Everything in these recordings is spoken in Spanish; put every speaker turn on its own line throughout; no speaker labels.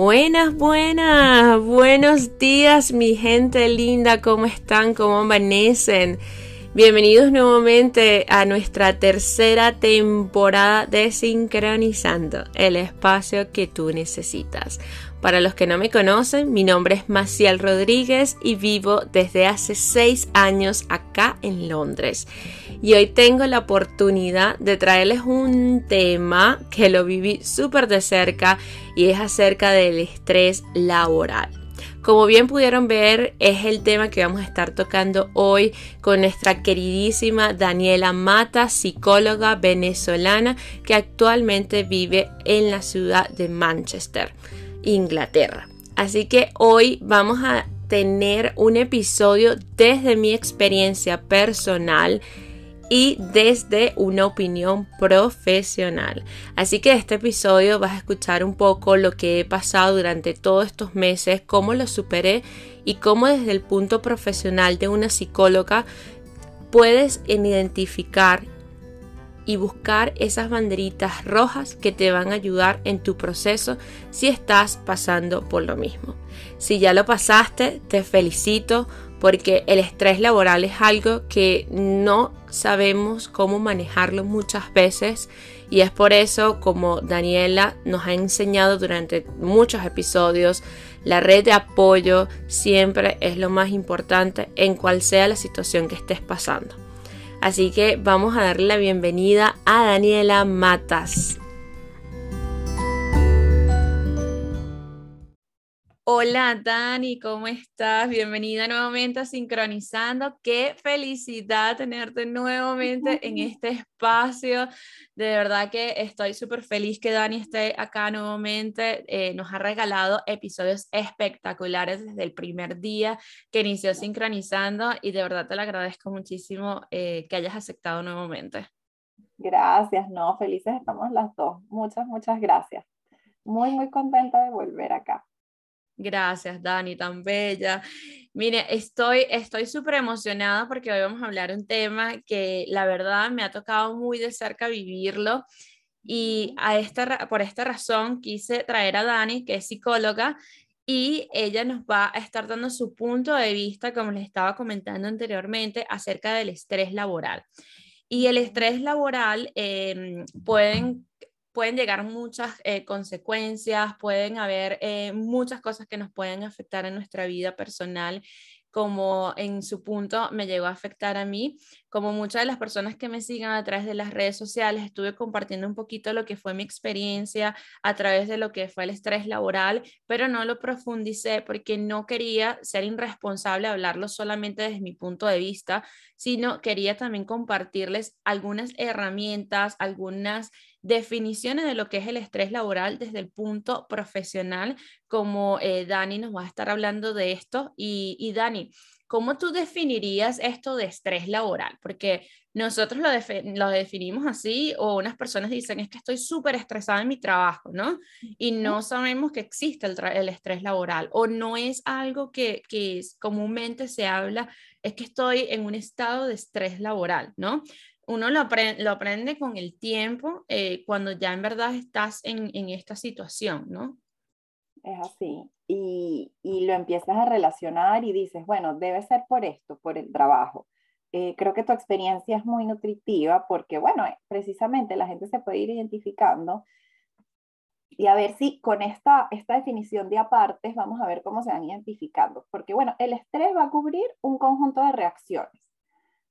Buenas, buenas, buenos días mi gente linda, ¿cómo están? ¿Cómo amanecen? Bienvenidos nuevamente a nuestra tercera temporada de Sincronizando, el espacio que tú necesitas. Para los que no me conocen, mi nombre es Maciel Rodríguez y vivo desde hace seis años acá en Londres. Y hoy tengo la oportunidad de traerles un tema que lo viví súper de cerca y es acerca del estrés laboral. Como bien pudieron ver, es el tema que vamos a estar tocando hoy con nuestra queridísima Daniela Mata, psicóloga venezolana que actualmente vive en la ciudad de Manchester. Inglaterra. Así que hoy vamos a tener un episodio desde mi experiencia personal y desde una opinión profesional. Así que este episodio vas a escuchar un poco lo que he pasado durante todos estos meses, cómo lo superé y cómo desde el punto profesional de una psicóloga puedes identificar y buscar esas banderitas rojas que te van a ayudar en tu proceso si estás pasando por lo mismo. Si ya lo pasaste, te felicito porque el estrés laboral es algo que no sabemos cómo manejarlo muchas veces y es por eso como Daniela nos ha enseñado durante muchos episodios la red de apoyo siempre es lo más importante en cual sea la situación que estés pasando. Así que vamos a darle la bienvenida a Daniela Matas. Hola Dani, ¿cómo estás? Bienvenida nuevamente a Sincronizando. Qué felicidad tenerte nuevamente en este espacio. De verdad que estoy súper feliz que Dani esté acá nuevamente. Eh, nos ha regalado episodios espectaculares desde el primer día que inició Sincronizando y de verdad te lo agradezco muchísimo eh, que hayas aceptado nuevamente.
Gracias, no, felices estamos las dos. Muchas, muchas gracias. Muy, muy contenta de volver acá.
Gracias, Dani, tan bella. Mire, estoy estoy súper emocionada porque hoy vamos a hablar un tema que la verdad me ha tocado muy de cerca vivirlo y a esta, por esta razón quise traer a Dani, que es psicóloga, y ella nos va a estar dando su punto de vista, como les estaba comentando anteriormente, acerca del estrés laboral. Y el estrés laboral eh, pueden pueden llegar muchas eh, consecuencias, pueden haber eh, muchas cosas que nos pueden afectar en nuestra vida personal como en su punto me llegó a afectar a mí, como muchas de las personas que me sigan a través de las redes sociales, estuve compartiendo un poquito lo que fue mi experiencia a través de lo que fue el estrés laboral, pero no lo profundicé porque no quería ser irresponsable hablarlo solamente desde mi punto de vista, sino quería también compartirles algunas herramientas, algunas definiciones de lo que es el estrés laboral desde el punto profesional, como eh, Dani nos va a estar hablando de esto. Y, y Dani, ¿cómo tú definirías esto de estrés laboral? Porque nosotros lo, lo definimos así o unas personas dicen es que estoy súper estresada en mi trabajo, ¿no? Y no sabemos que existe el, el estrés laboral o no es algo que, que comúnmente se habla, es que estoy en un estado de estrés laboral, ¿no? Uno lo, aprende con el tiempo eh, cuando ya en verdad estás en, esta situación, ¿no?
Es así. Y, y, lo empiezas a relacionar y dices, bueno, debe ser por esto, por el trabajo. Eh, creo que tu experiencia es muy nutritiva porque, bueno, eh, precisamente la gente se puede ir identificando y a ver si con esta, esta definición de apartes vamos a ver cómo se van identificando. Porque, bueno, el estrés va a cubrir un conjunto de reacciones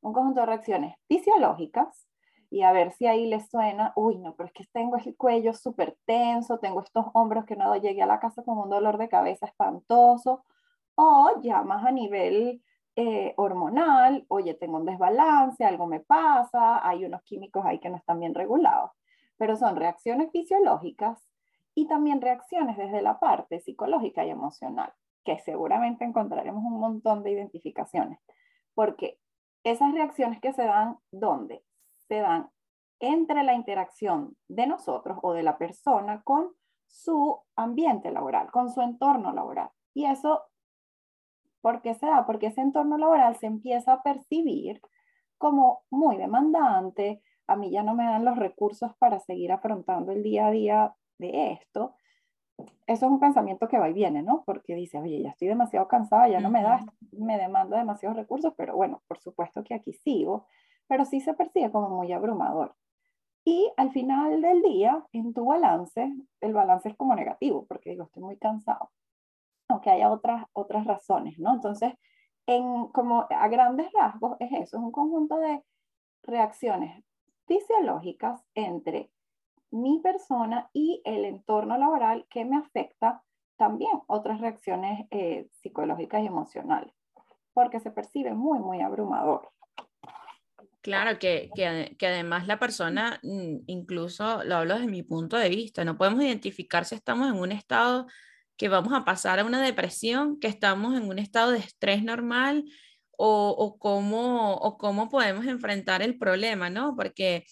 un conjunto de reacciones fisiológicas y a ver si ahí les suena, uy, no, pero es que tengo el cuello súper tenso, tengo estos hombros que no llegué a la casa con un dolor de cabeza espantoso, o ya más a nivel eh, hormonal, oye, tengo un desbalance, algo me pasa, hay unos químicos ahí que no están bien regulados, pero son reacciones fisiológicas y también reacciones desde la parte psicológica y emocional, que seguramente encontraremos un montón de identificaciones, porque esas reacciones que se dan, ¿dónde? Se dan entre la interacción de nosotros o de la persona con su ambiente laboral, con su entorno laboral. Y eso, ¿por qué se da? Porque ese entorno laboral se empieza a percibir como muy demandante, a mí ya no me dan los recursos para seguir afrontando el día a día de esto, eso es un pensamiento que va y viene, ¿no? Porque dice, oye, ya estoy demasiado cansada, ya no me da, me demanda demasiados recursos, pero bueno, por supuesto que aquí sigo, pero sí se percibe como muy abrumador. Y al final del día, en tu balance, el balance es como negativo, porque digo, estoy muy cansado, aunque haya otras, otras razones, ¿no? Entonces, en, como a grandes rasgos es eso, es un conjunto de reacciones fisiológicas entre mi persona y el entorno laboral que me afecta también otras reacciones eh, psicológicas y emocionales, porque se percibe muy, muy abrumador.
Claro, que, que, además la persona, mm, incluso lo hablo desde mi punto de vista, no podemos identificar si estamos en un estado que vamos a pasar a una depresión, que estamos en un estado de estrés normal o, o cómo, o cómo podemos enfrentar el problema, ¿no? Porque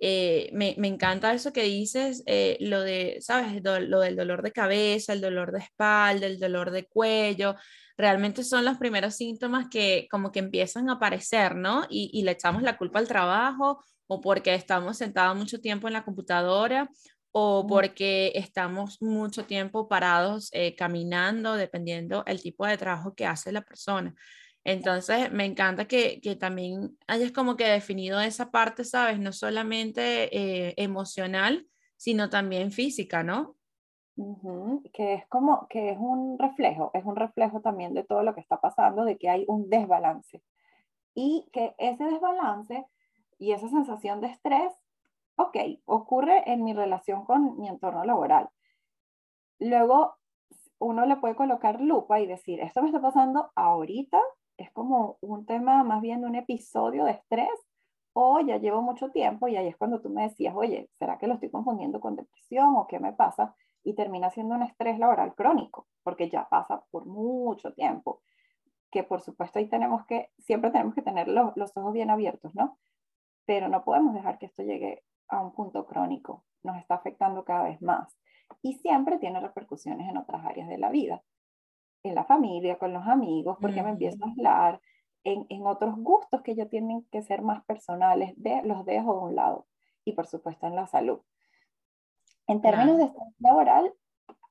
eh, me, me, encanta eso que dices, eh, lo de, ¿sabes? lo del dolor de cabeza, el dolor de espalda, el dolor de cuello, realmente son los primeros síntomas que como que empiezan a aparecer, ¿no? Y, y le echamos la culpa al trabajo o porque estamos sentados mucho tiempo en la computadora o porque estamos mucho tiempo parados eh, caminando, dependiendo el tipo de trabajo que hace la persona. Entonces, me encanta que, que, también hayas como que definido esa parte, ¿sabes? No solamente eh, emocional, sino también física, ¿no?
Que es como, que es un reflejo, es un reflejo también de todo lo que está pasando, de que hay un desbalance. Y que ese desbalance y esa sensación de estrés, ok, ocurre en mi relación con mi entorno laboral. Luego, uno le puede colocar lupa y decir, esto me está pasando ahorita es como un tema más bien un episodio de estrés o ya llevo mucho tiempo y ahí es cuando tú me decías, oye, ¿será que lo estoy confundiendo con depresión o qué me pasa? Y termina siendo un estrés laboral crónico, porque ya pasa por mucho tiempo, que por supuesto ahí tenemos que, siempre tenemos que tener los, los ojos bien abiertos, ¿no? Pero no podemos dejar que esto llegue a un punto crónico, nos está afectando cada vez más y siempre tiene repercusiones en otras áreas de la vida en la familia, con los amigos, porque me empiezo a hablar en, en, otros gustos que ya tienen que ser más personales, de, los dejo de un lado. Y por supuesto en la salud. En términos de estrés laboral,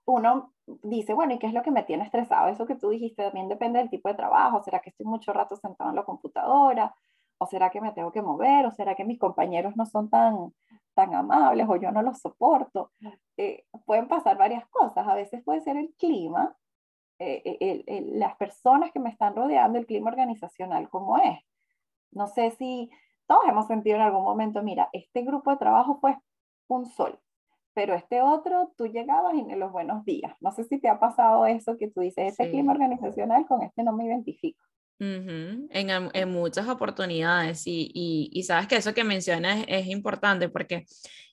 uno dice, bueno, ¿y qué es lo que me tiene estresado? Eso que tú dijiste también depende del tipo de trabajo. ¿Será que estoy mucho rato sentado en la computadora? ¿O será que me tengo que mover? ¿O será que mis compañeros no son tan, tan amables o yo no los soporto? Eh, pueden pasar varias cosas. A veces puede ser el clima, eh, las personas que me están rodeando, el clima organizacional como es. No sé si todos hemos sentido en algún momento, mira, este grupo de trabajo fue un sol, pero este otro, tú llegabas y en los buenos días. No sé si te ha pasado eso que tú dices, este clima organizacional con este no me identifico.
en, en, muchas oportunidades y, y, y, sabes que eso que mencionas es, es, importante porque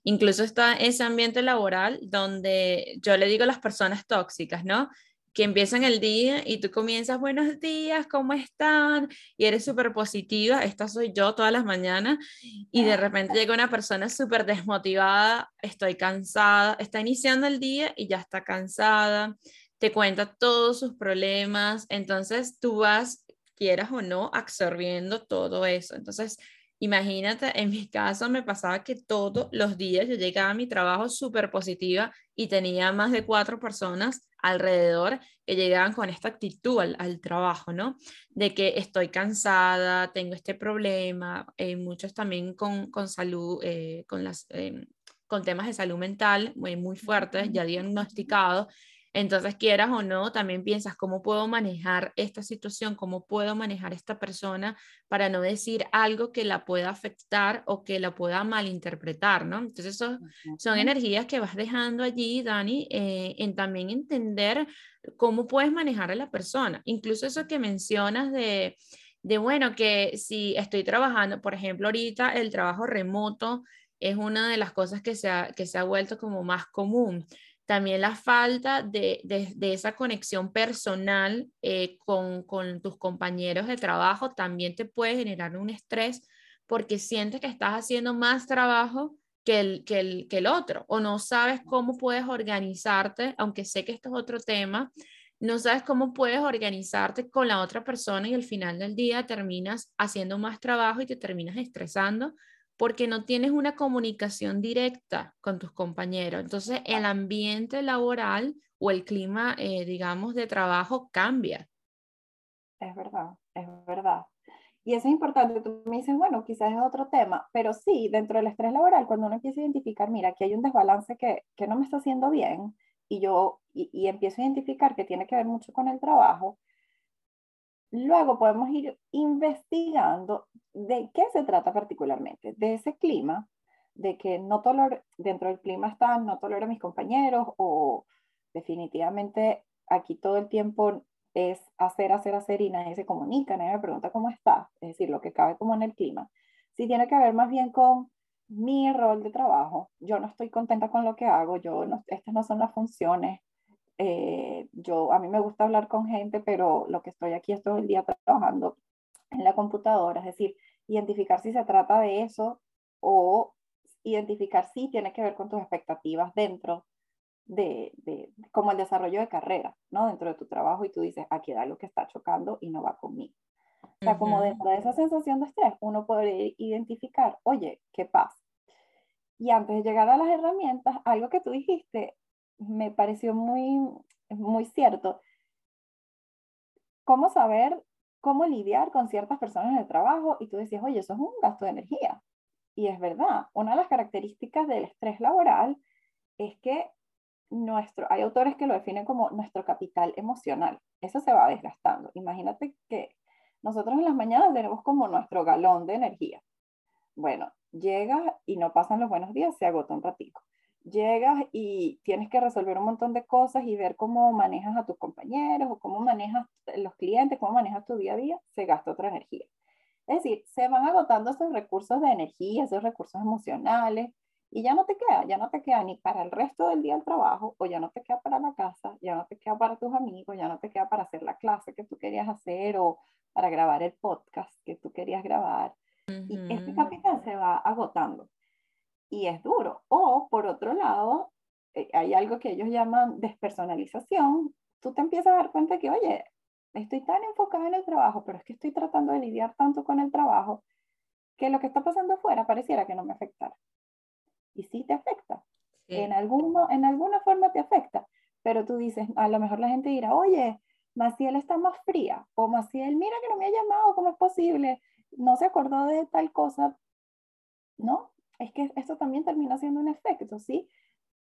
incluso está ese ambiente laboral donde yo le digo a las personas tóxicas, ¿no? Que empiezan el día y tú comienzas, buenos días, ¿cómo están? Y eres súper positiva, esta soy yo todas las mañanas, y de repente llega una persona súper desmotivada, estoy cansada, está iniciando el día y ya está cansada, te cuenta todos sus problemas, entonces tú vas, quieras o no, absorbiendo todo eso. Entonces, Imagínate, en mi caso me pasaba que todos los días yo llegaba a mi trabajo súper positiva y tenía más de cuatro personas alrededor que llegaban con esta actitud al, trabajo, ¿no? De que estoy cansada, tengo este problema, eh, muchos también con, con salud, eh, con, las, eh, con temas de salud mental muy, muy fuertes, ya diagnosticados entonces, quieras o no, también piensas cómo puedo manejar esta situación, cómo puedo manejar esta persona para no decir algo que la pueda afectar o que la pueda malinterpretar, ¿no? Entonces, eso son energías que vas dejando allí, Dani, eh, en también entender cómo puedes manejar a la persona. Incluso eso que mencionas de, de, bueno, que si estoy trabajando, por ejemplo, ahorita el trabajo remoto es una de las cosas que se ha, que se ha vuelto como más común también la falta de, esa conexión personal eh, con, tus compañeros de trabajo también te puede generar un estrés porque sientes que estás haciendo más trabajo que el, que el, que el otro o no sabes cómo puedes organizarte, aunque sé que esto es otro tema, no sabes cómo puedes organizarte con la otra persona y al final del día terminas haciendo más trabajo y te terminas estresando porque no tienes una comunicación directa con tus compañeros. Entonces, el ambiente laboral o el clima, eh, digamos, de trabajo cambia.
Es verdad, es verdad. Y eso es importante. Tú me dices, bueno, quizás es otro tema, pero sí, dentro del estrés laboral, cuando uno empieza a identificar, mira, aquí hay un desbalance que, que no me está haciendo bien, y yo y, y empiezo a identificar que tiene que ver mucho con el trabajo, Luego podemos ir investigando de qué se trata particularmente, de ese clima, de que no tolero, dentro del clima está, no tolero a mis compañeros o definitivamente aquí todo el tiempo es hacer, hacer, hacer y nadie se comunica, nadie me pregunta cómo está, es decir, lo que cabe como en el clima. Si tiene que ver más bien con mi rol de trabajo, yo no estoy contenta con lo que hago, yo no, estas no son las funciones, eh, yo, a mí me gusta hablar con gente, pero lo que estoy aquí es todo el día trabajando en la computadora, es decir, identificar si se trata de eso o identificar si tiene que ver con tus expectativas dentro de, de, como el desarrollo de carrera, ¿no? Dentro de tu trabajo y tú dices, aquí hay algo que está chocando y no va conmigo. O sea, como dentro de esa sensación de estrés, uno puede identificar, oye, ¿qué pasa? Y antes de llegar a las herramientas, algo que tú dijiste me pareció muy, muy cierto. ¿Cómo saber cómo lidiar con ciertas personas en el trabajo? Y tú decías, oye, eso es un gasto de energía. Y es verdad, una de las características del estrés laboral es que nuestro, hay autores que lo definen como nuestro capital emocional. Eso se va desgastando. Imagínate que nosotros en las mañanas tenemos como nuestro galón de energía. Bueno, llega y no pasan los buenos días, se agota un ratito llegas y tienes que resolver un montón de cosas y ver cómo manejas a tus compañeros o cómo manejas los clientes, cómo manejas tu día a día, se gasta otra energía. Es decir, se van agotando esos recursos de energía, esos recursos emocionales, y ya no te queda, ya no te queda ni para el resto del día del trabajo, o ya no te queda para la casa, ya no te queda para tus amigos, ya no te queda para hacer la clase que tú querías hacer o para grabar el podcast que tú querías grabar. Y este capital se va agotando y es duro. O por otro lado, eh, hay algo que ellos llaman despersonalización. Tú te empiezas a dar cuenta que, oye, estoy tan enfocada en el trabajo, pero es que estoy tratando de lidiar tanto con el trabajo que lo que está pasando afuera pareciera que no me afectara. Y sí te afecta. En, alguno, en alguna forma te afecta. Pero tú dices, a lo mejor la gente dirá, oye, Maciel está más fría. O Maciel, mira que no me ha llamado, ¿cómo es posible? No se acordó de tal cosa. ¿No? Es que esto también termina siendo un efecto, ¿sí?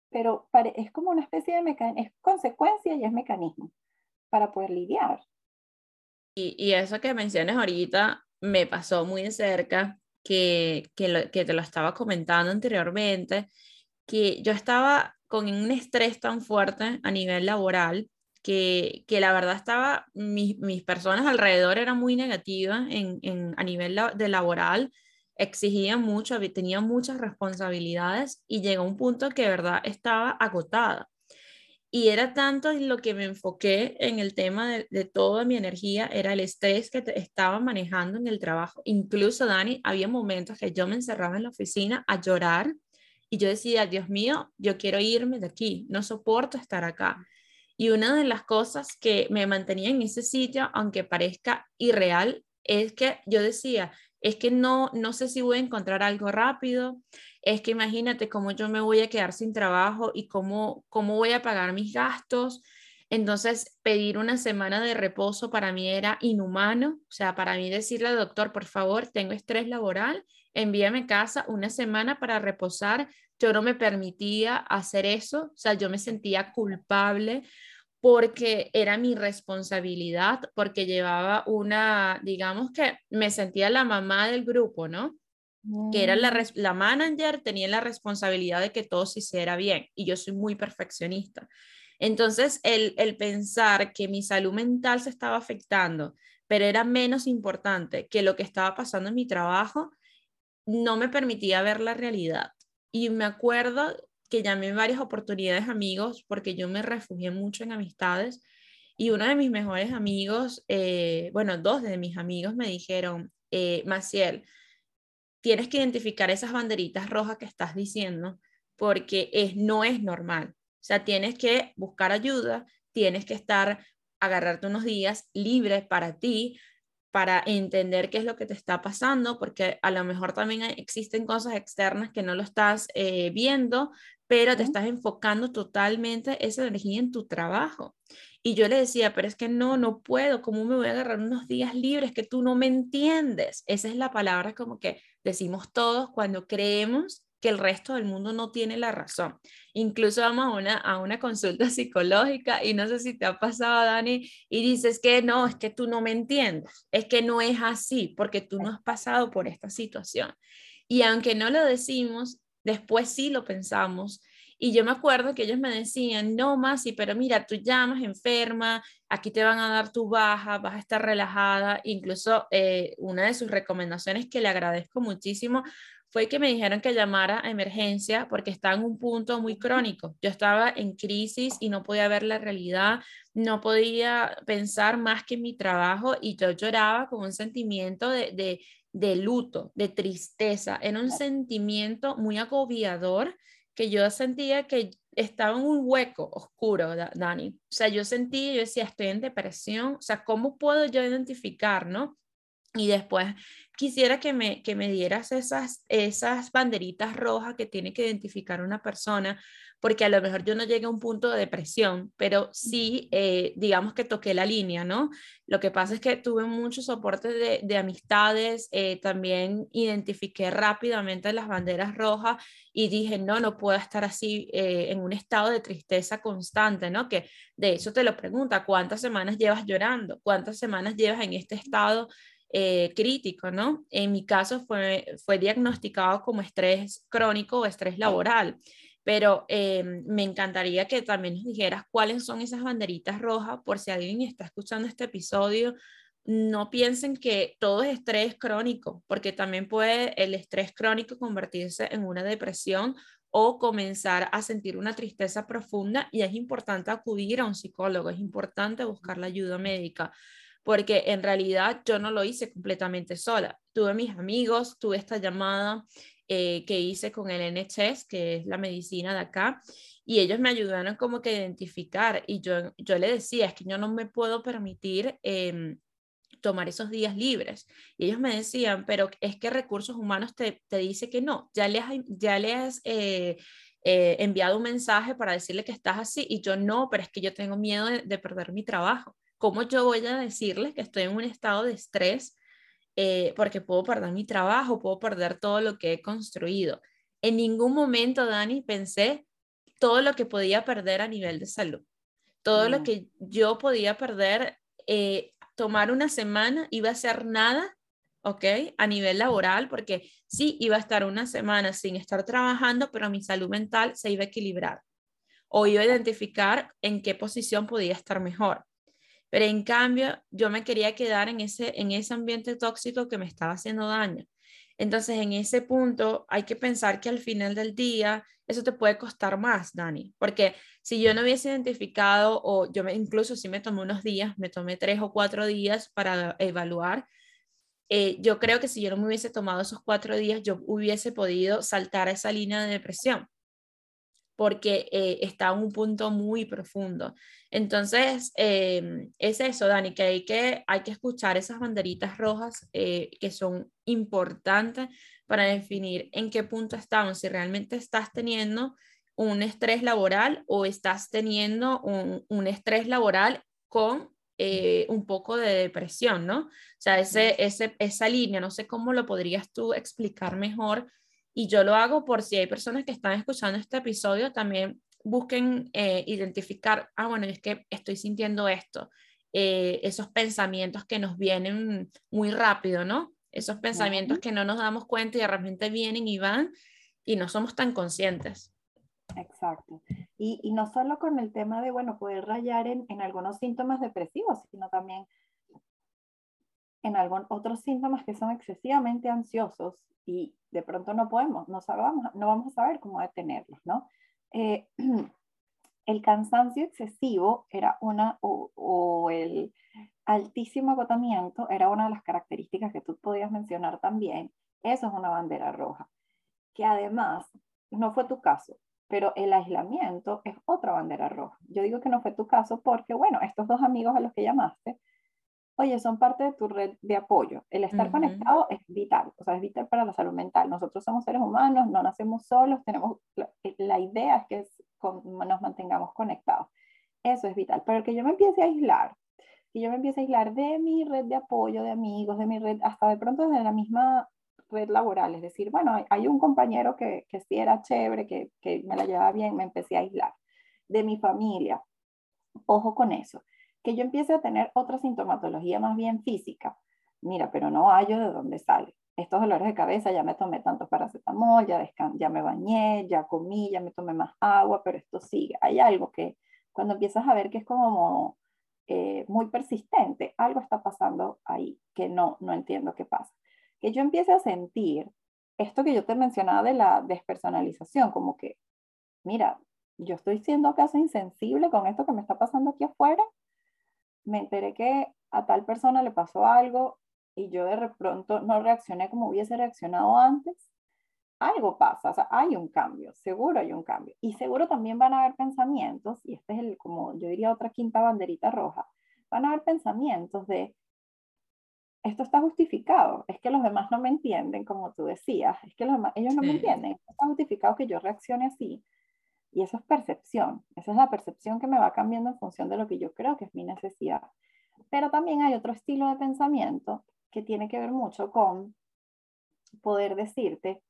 Pero es como una especie de mecanismo, es consecuencia y es mecanismo para poder lidiar.
Y, eso que mencionas ahorita me pasó muy de cerca, que, que, que te lo estaba comentando anteriormente, que yo estaba con un estrés tan fuerte a nivel laboral que, que, la verdad estaba, mis, mis, personas alrededor eran muy negativas en, en, a nivel de laboral exigía mucho, tenía muchas responsabilidades y llegó un punto que de verdad estaba agotada. Y era tanto en lo que me enfoqué en el tema de, toda mi energía, era el estrés que estaba manejando en el trabajo. Incluso, Dani, había momentos que yo me encerraba en la oficina a llorar y yo decía, Dios mío, yo quiero irme de aquí, no soporto estar acá. Y una de las cosas que me mantenía en ese sitio, aunque parezca irreal, es que yo decía, es que no, no sé si voy a encontrar algo rápido, es que imagínate cómo yo me voy a quedar sin trabajo y cómo, cómo voy a pagar mis gastos. Entonces, pedir una semana de reposo para mí era inhumano. O sea, para mí decirle al doctor, por favor, tengo estrés laboral, envíame a casa una semana para reposar. Yo no me permitía hacer eso. O sea, yo me sentía culpable porque era mi responsabilidad, porque llevaba una, digamos que me sentía la mamá del grupo, ¿no? Que era la, mm. la manager, tenía la responsabilidad de que todo se hiciera bien y yo soy muy perfeccionista. Entonces, el, el pensar que mi salud mental se estaba afectando, pero era menos importante que lo que estaba pasando en mi trabajo, no me permitía ver la realidad. Y me acuerdo que llamé en varias oportunidades amigos porque yo me refugié mucho en amistades y uno de mis mejores amigos, eh, bueno, dos de mis amigos me dijeron, eh, Maciel, tienes que identificar esas banderitas rojas que estás diciendo porque es, no es normal. O sea, tienes que buscar ayuda, tienes que estar, agarrarte unos días libres para ti, para entender qué es lo que te está pasando, porque a lo mejor también existen cosas externas que no lo estás eh, viendo, pero te estás enfocando totalmente esa energía en tu trabajo. Y yo le decía, pero es que no, no puedo, ¿cómo me voy a agarrar unos días libres que tú no me entiendes? Esa es la palabra como que decimos todos cuando creemos que el resto del mundo no tiene la razón. Incluso vamos a una, consulta psicológica y no sé si te ha pasado, Dani, y dices que no, es que tú no me entiendes, es que no es así porque tú no has pasado por esta situación. Y aunque no lo decimos, después sí lo pensamos. Y yo me acuerdo que ellos me decían, no, Masi, pero mira, tú llamas enferma, aquí te van a dar tu baja, vas a estar relajada. Incluso eh, una de sus recomendaciones que le agradezco muchísimo fue que me dijeron que llamara a emergencia porque estaba en un punto muy crónico. Yo estaba en crisis y no podía ver la realidad, no podía pensar más que en mi trabajo y yo lloraba con un sentimiento de, de, luto, de tristeza. Era un sentimiento muy agobiador que yo sentía que estaba en un hueco oscuro, Dani. O sea, yo sentía, yo decía, estoy en depresión. O sea, ¿cómo puedo yo identificar, no? Y después quisiera que me, que me dieras esas, esas banderitas rojas que tiene que identificar una persona, porque a lo mejor yo no llegué a un punto de depresión, pero sí, eh, digamos que toqué la línea, ¿no? Lo que pasa es que tuve mucho soporte de, de amistades, eh, también identifiqué rápidamente las banderas rojas y dije, no, no puedo estar así eh, en un estado de tristeza constante, ¿no? Que de eso te lo pregunta, ¿cuántas semanas llevas llorando? ¿Cuántas semanas llevas en este estado? Eh, crítico, ¿no? En mi caso fue, fue diagnosticado como estrés crónico o estrés laboral, pero eh, me encantaría que también nos dijeras cuáles son esas banderitas rojas por si alguien está escuchando este episodio. No piensen que todo es estrés crónico, porque también puede el estrés crónico convertirse en una depresión o comenzar a sentir una tristeza profunda y es importante acudir a un psicólogo, es importante buscar la ayuda médica porque en realidad yo no lo hice completamente sola. Tuve mis amigos, tuve esta llamada eh, que hice con el NHS, que es la medicina de acá, y ellos me ayudaron como que a identificar, y yo, yo le decía, es que yo no me puedo permitir... Em, tomar esos días libres. Y ellos me decían, pero es que recursos humanos te, te dice que no, ya le has, ya le eh, eh, enviado un mensaje para decirle que estás así y yo no, pero es que yo tengo miedo de perder mi trabajo. ¿Cómo yo voy a decirles que estoy en un estado de estrés eh, porque puedo perder mi trabajo, puedo perder todo lo que he construido? En ningún momento, Dani, pensé todo lo que podía perder a nivel de salud, todo lo mm. que yo podía perder, eh, tomar una semana, iba a ser nada, ¿ok? A nivel laboral, porque sí, iba a estar una semana sin estar trabajando, pero mi salud mental se iba a equilibrar o iba a identificar en qué posición podía estar mejor. Pero en cambio, yo me quería quedar en ese, en ese ambiente tóxico que me estaba haciendo daño. Entonces, en ese punto, hay que pensar que al final del día, eso te puede costar más, Dani, porque si yo no hubiese identificado, o yo me, incluso si me tomé unos días, me tomé tres o cuatro días para evaluar, eh, yo creo que si yo no me hubiese tomado esos cuatro días, yo hubiese podido saltar a esa línea de depresión porque eh, está en un punto muy profundo. Entonces, em, es eso, Dani, que hay, que hay que escuchar esas banderitas rojas eh, que son importantes para definir en qué punto estamos, si realmente estás teniendo un estrés laboral o estás teniendo un, un estrés laboral con eh, un poco de depresión, ¿no? O sea, ese, ese, esa línea, no sé cómo lo podrías tú explicar mejor y yo lo hago por si hay personas que están escuchando este episodio, también busquen eh, identificar, ah, bueno, es que estoy sintiendo esto, eh, esos pensamientos que nos vienen muy rápido, ¿no? Esos pensamientos que no nos damos cuenta y de repente vienen y van y no somos tan conscientes.
Exacto. Y, y no solo con el tema de, bueno, poder rayar en, en algunos síntomas depresivos, sino también en algún, otros síntomas que son excesivamente ansiosos y de pronto no podemos, no, sabemos, no vamos a saber cómo detenerlos, ¿no? Eh, el cansancio excesivo era una, o, el altísimo agotamiento era una de las características que tú podías mencionar también. Eso es una bandera roja, que además no fue tu caso, pero el aislamiento es otra bandera roja. Yo digo que no fue tu caso porque, bueno, estos dos amigos a los que llamaste, oye, son parte de tu red de apoyo. El estar conectado es vital, o sea, es vital para la salud mental. Nosotros somos seres humanos, no nacemos solos, tenemos, la, idea es que nos mantengamos conectados. Eso es vital. Pero que yo me empiece a aislar, que yo me empiece a aislar de mi red de apoyo, de amigos, de mi red, hasta de pronto de la misma red laboral, es decir, bueno, hay, un compañero que, que, sí era chévere, que, que me la llevaba bien, me empecé a aislar. De mi familia, ojo con eso que yo empiece a tener otra sintomatología más bien física. Mira, pero no hallo de dónde sale. Estos dolores de cabeza, ya me tomé tanto paracetamol, ya, ya me bañé, ya comí, ya me tomé más agua, pero esto sigue. Hay algo que cuando empiezas a ver que es como eh, muy persistente, algo está pasando ahí que no, no entiendo qué pasa. Que yo empiece a sentir esto que yo te mencionaba de la despersonalización, como que, mira, yo estoy siendo acaso insensible con esto que me está pasando aquí afuera, me enteré que a tal persona le pasó algo y yo de pronto no reaccioné como hubiese reaccionado antes, algo pasa, o sea, hay un cambio, seguro hay un cambio. Y seguro también van a haber pensamientos, y este es el, como yo diría, otra quinta banderita roja, van a haber pensamientos de, esto está justificado, es que los demás no me entienden, como tú decías, es que los demás, ellos no me entienden, está justificado que yo reaccione así, y eso es percepción, esa es la percepción que me va cambiando en función de lo que yo creo que es mi necesidad. Pero también hay otro estilo de pensamiento que tiene que ver mucho con poder decirte,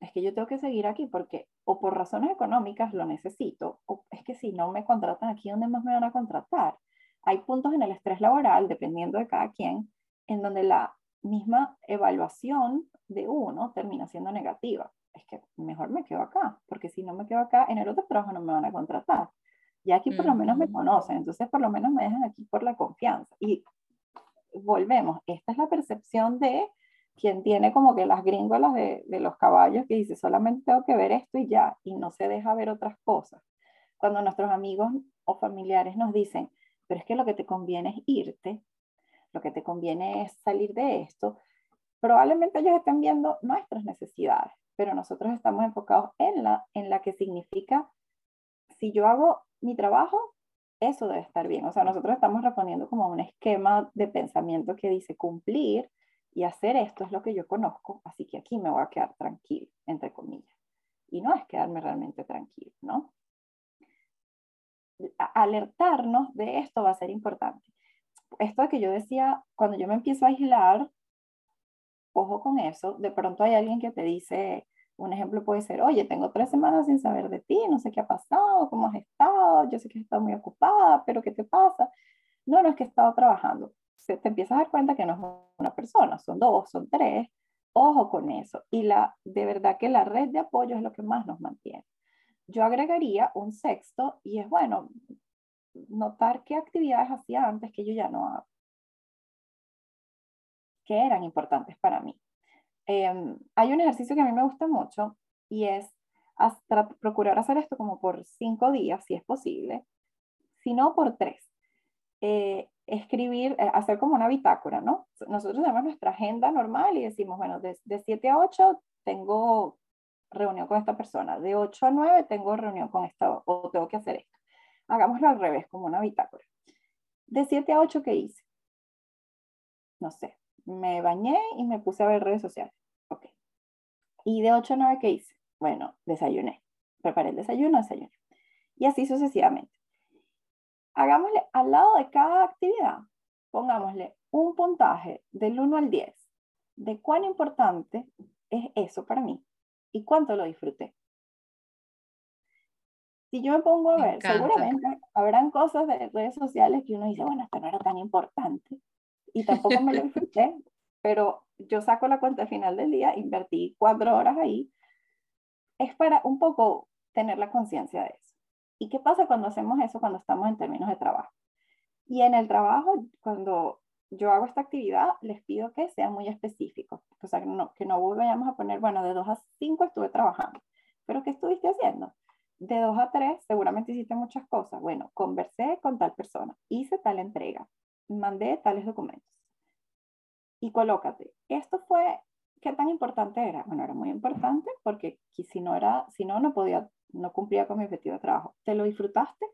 es que yo tengo que seguir aquí porque o por razones económicas lo necesito, o es que si no me contratan aquí, ¿dónde más me van a contratar? Hay puntos en el estrés laboral, dependiendo de cada quien, en donde la misma evaluación de uno termina siendo negativa es que mejor me quedo acá, porque si no me quedo acá, en el otro trabajo no me van a contratar. Y aquí por lo menos me conocen, entonces por lo menos me dejan aquí por la confianza. Y volvemos, esta es la percepción de quien tiene como que las gringolas de, de los caballos que dice, solamente tengo que ver esto y ya, y no se deja ver otras cosas. Cuando nuestros amigos o familiares nos dicen, pero es que lo que te conviene es irte, lo que te conviene es salir de esto, probablemente ellos estén viendo nuestras necesidades pero nosotros estamos enfocados en la, en la que significa, si yo hago mi trabajo, eso debe estar bien. O sea, nosotros estamos respondiendo como un esquema de pensamiento que dice cumplir y hacer esto es lo que yo conozco, así que aquí me voy a quedar tranquilo, entre comillas. Y no es quedarme realmente tranquilo, ¿no? Alertarnos de esto va a ser importante. Esto que yo decía, cuando yo me empiezo a aislar, ojo con eso, de pronto hay alguien que te dice, un ejemplo puede ser, oye, tengo tres semanas sin saber de ti, no sé qué ha pasado, cómo has estado, yo sé que has estado muy ocupada, pero ¿qué te pasa? No, no es que he estado trabajando. Se, te empiezas a dar cuenta que no es una persona, son dos, son tres. Ojo con eso. Y la, de verdad que la red de apoyo es lo que más nos mantiene. Yo agregaría un sexto y es bueno notar qué actividades hacía antes que yo ya no hago que eran importantes para mí. Em, hay un ejercicio que a mí me gusta mucho y es procurar hacer esto como por cinco días, si es posible, si no por tres. Eh, escribir, eh, hacer como una bitácora, ¿no? Nosotros tenemos nuestra agenda normal y decimos, bueno, de, de 7 a 8 tengo reunión con esta persona, de 8 a 9 tengo reunión con esta o tengo que hacer esto. Hagámoslo al revés, como una bitácora. De 7 a 8, ¿qué hice? No sé, me bañé y me puse a ver redes sociales. Ok. ¿Y de 8 a 9 qué hice? Bueno, desayuné. Preparé el desayuno, desayuné. Y así sucesivamente. Hagámosle al lado de cada actividad, pongámosle un puntaje del 1 al 10 de cuán importante es eso para mí y cuánto lo disfruté. Si yo me pongo a ver, seguramente habrán cosas de redes sociales que uno dice, bueno, esto no era tan importante, y tampoco me lo disfruté, pero yo saco la cuenta al final del día, invertí cuatro horas ahí, es para un poco tener la conciencia de eso. ¿Y qué pasa cuando hacemos eso cuando estamos en términos de trabajo? Y en el trabajo, cuando yo hago esta actividad, les pido que sean muy específicos, o sea, que no, que no vayamos a poner, bueno, de 2 a 5 estuve trabajando, pero ¿qué estuviste haciendo? De 2 a 3 seguramente hiciste muchas cosas. Bueno, conversé con tal persona, hice tal entrega, mandé tales documentos. Y colócate, esto fue, ¿qué tan importante era? Bueno, era muy importante porque si no era, si no, no podía, no cumplía con mi objetivo de trabajo. ¿Te lo disfrutaste?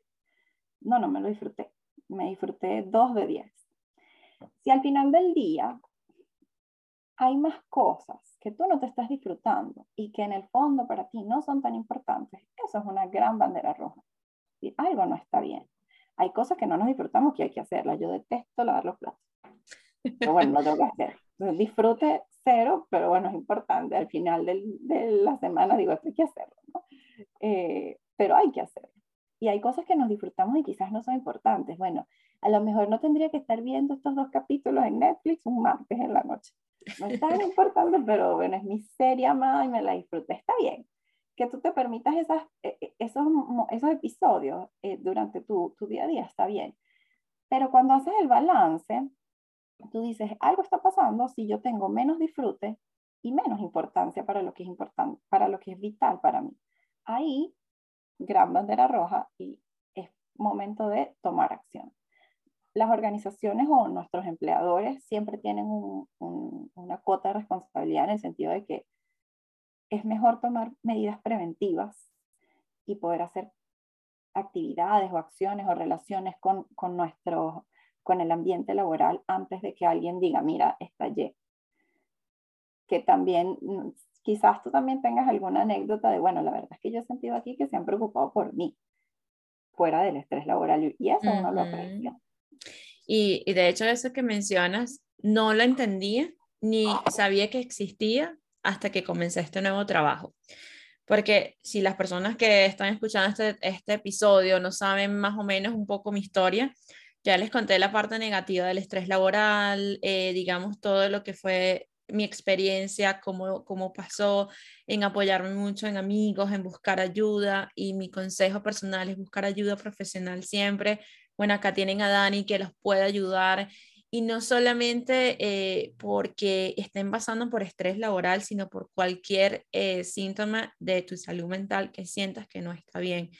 No, no me lo disfruté. Me disfruté dos de diez. Si al final del día hay más cosas que tú no te estás disfrutando y que en el fondo para ti no son tan importantes, eso es una gran bandera roja. Y algo no está bien. Hay cosas que no nos disfrutamos que hay que hacerlas. Yo detesto lavar los platos. Pero bueno, lo tengo que hacer. disfrute cero, pero bueno, es importante. Al final de la semana digo, esto hay que hacerlo. Eh, pero hay que hacerlo. Y hay cosas que nos disfrutamos y quizás no son importantes. Bueno, a lo mejor no tendría que estar viendo estos dos capítulos en Netflix un martes en la noche. No es tan importante, pero bueno, es mi serie amada y me la disfruté. Está bien que tú te permitas esas, e, e, esos, esos episodios eh, durante tu, tu día a día, está bien. Pero cuando haces el balance, tú dices, algo está pasando si yo tengo menos disfrute y menos importancia para lo que es importante, para lo que es vital para mí. Ahí, gran bandera roja y es momento de tomar acción las organizaciones o nuestros empleadores siempre tienen una cuota de responsabilidad en el sentido de que es mejor tomar medidas preventivas y poder hacer actividades o acciones o relaciones con, con, nuestro, con el ambiente laboral antes de que alguien diga, mira, estallé. Que también, mm, quizás tú también tengas alguna anécdota de, bueno, la verdad es que yo he sentido aquí que se han preocupado por mí, fuera del estrés laboral, y eso uno lo aprecia.
Y, y, de hecho eso que mencionas, no lo entendía ni sabía que existía hasta que comencé este nuevo trabajo. Porque si las personas que están escuchando este, este episodio no saben más o menos un poco mi historia, ya les conté la parte negativa del estrés laboral, eh, digamos todo lo que fue mi experiencia, cómo, cómo pasó en apoyarme mucho en amigos, en buscar ayuda y mi consejo personal es buscar ayuda profesional siempre, bueno, acá tienen a Dani que los puede ayudar y no solamente eh, porque estén pasando por estrés laboral, sino por cualquier eh, síntoma de tu salud mental que sientas que no está bien.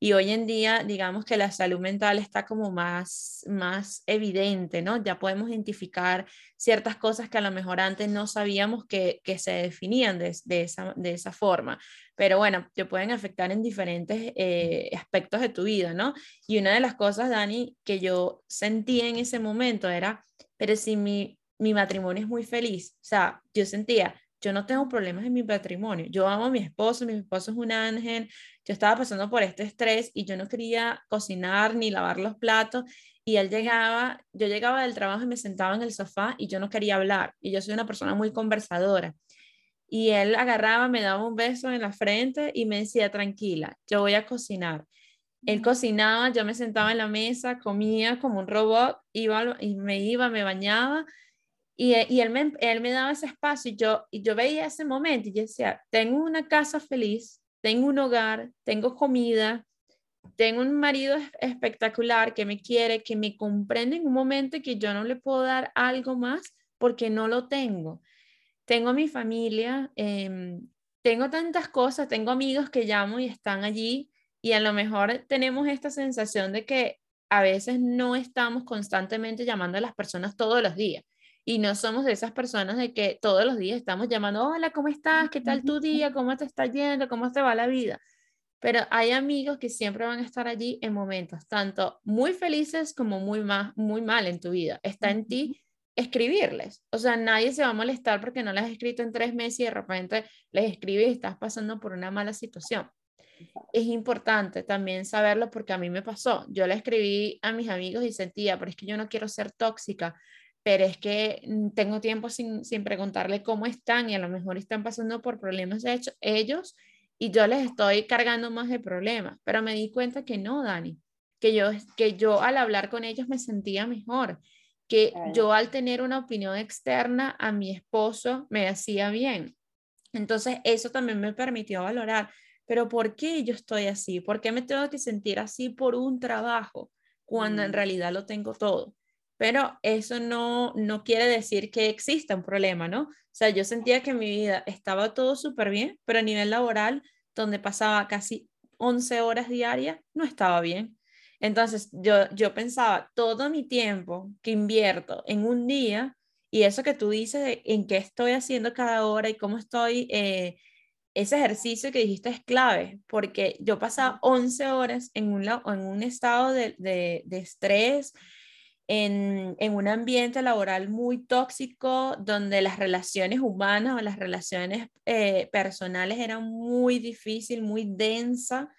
Y hoy en día, digamos que la salud mental está como más, más evidente, ¿no? Ya podemos identificar ciertas cosas que a lo mejor antes no sabíamos que, que se definían de, de, esa, de esa forma. Pero bueno, te pueden afectar en diferentes eh, aspectos de tu vida, ¿no? Y una de las cosas, Dani, que yo sentía en ese momento era, pero si mi, mi matrimonio es muy feliz, o sea, yo sentía, yo no tengo problemas en mi patrimonio. Yo amo a mi esposo, mi esposo es un ángel. Yo estaba pasando por este estrés y yo no quería cocinar ni lavar los platos. Y él llegaba, yo llegaba del trabajo y me sentaba en el sofá y yo no quería hablar. Y yo soy una persona muy conversadora. Y él agarraba, me daba un beso en la frente y me decía, tranquila, yo voy a cocinar. Él cocinaba, yo me sentaba en la mesa, comía como un robot, iba y me iba, me bañaba y, y él, me, él me daba ese espacio y yo, y yo veía ese momento y yo decía, tengo una casa feliz, tengo un hogar, tengo comida, tengo un marido espectacular que me quiere, que me comprende en un momento que yo no le puedo dar algo más porque no lo tengo. Tengo mi familia, em, tengo tantas cosas, tengo amigos que llamo y están allí y a lo mejor tenemos esta sensación de que a veces no estamos constantemente llamando a las personas todos los días y no somos de esas personas de que todos los días estamos llamando, hola, ¿cómo estás? ¿Qué tal tu día? ¿Cómo te está yendo? ¿Cómo te va la vida? Pero hay amigos que siempre van a estar allí en momentos tanto muy felices como muy, más, muy mal en tu vida. Está en ti escribirles. O sea, nadie se va a molestar porque no les has escrito en tres meses y de repente les escribes y estás pasando por una mala situación. Es importante también saberlo porque a mí me pasó. Yo le escribí a mis amigos y sentía, pero es que yo no quiero ser tóxica, pero es que mm, tengo tiempo sin, sin preguntarle cómo están y a lo mejor están pasando por problemas de hecho, ellos y yo les estoy cargando más de problemas, pero me di cuenta que no, Dani, que yo, que yo al hablar con ellos me sentía mejor, que yo al tener una opinión externa a mi esposo me hacía bien. Entonces eso también me permitió valorar, pero ¿por qué yo estoy así? ¿Por qué me tengo que sentir así por un trabajo cuando en mm. realidad lo tengo todo? Pero eso no, no quiere decir que exista un problema, ¿no? O sea, yo sentía que en mi vida estaba todo súper bien, pero a nivel laboral, donde pasaba casi 11 horas diarias, no estaba bien. Entonces, yo, yo pensaba, todo mi tiempo que invierto en un día, y eso que tú dices en qué estoy haciendo cada hora y cómo estoy, eh, ese ejercicio que dijiste es clave, porque yo pasaba 11 horas en un, en un estado de, de, de estrés, en, un ambiente laboral muy tóxico, donde las relaciones humanas o las relaciones eh, personales eran muy difícil, muy densa.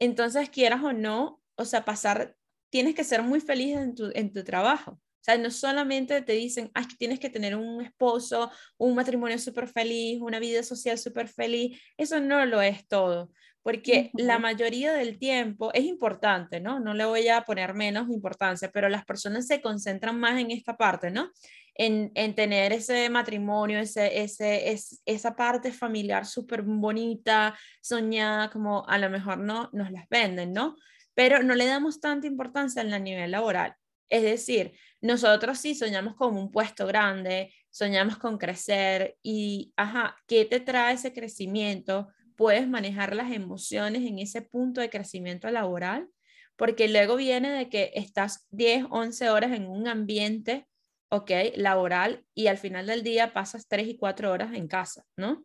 Entonces, quieras o no, o sea, pasar, tienes que ser muy feliz en tu, en tu trabajo. O sea, no solamente te dicen, ay, tienes que tener un esposo, un matrimonio súper feliz, una vida social súper feliz. Eso no lo es todo porque la mayoría del tiempo es importante, ¿no? No le voy a poner menos importancia, pero las personas se concentran más en esta parte, ¿no? En, en tener ese matrimonio, ese, ese, es, esa parte familiar súper bonita, soñada, como a lo mejor no nos las venden, ¿no? Pero no le damos tanta importancia en la nivel laboral. Es decir, nosotros sí soñamos con un puesto grande, soñamos con crecer y, ajá, ¿qué te trae ese crecimiento? Puedes manejar las emociones en ese punto de crecimiento laboral, porque luego viene de que estás 10, 11 horas en un ambiente, ok, laboral, y al final del día pasas 3 y 4 horas en casa, ¿no?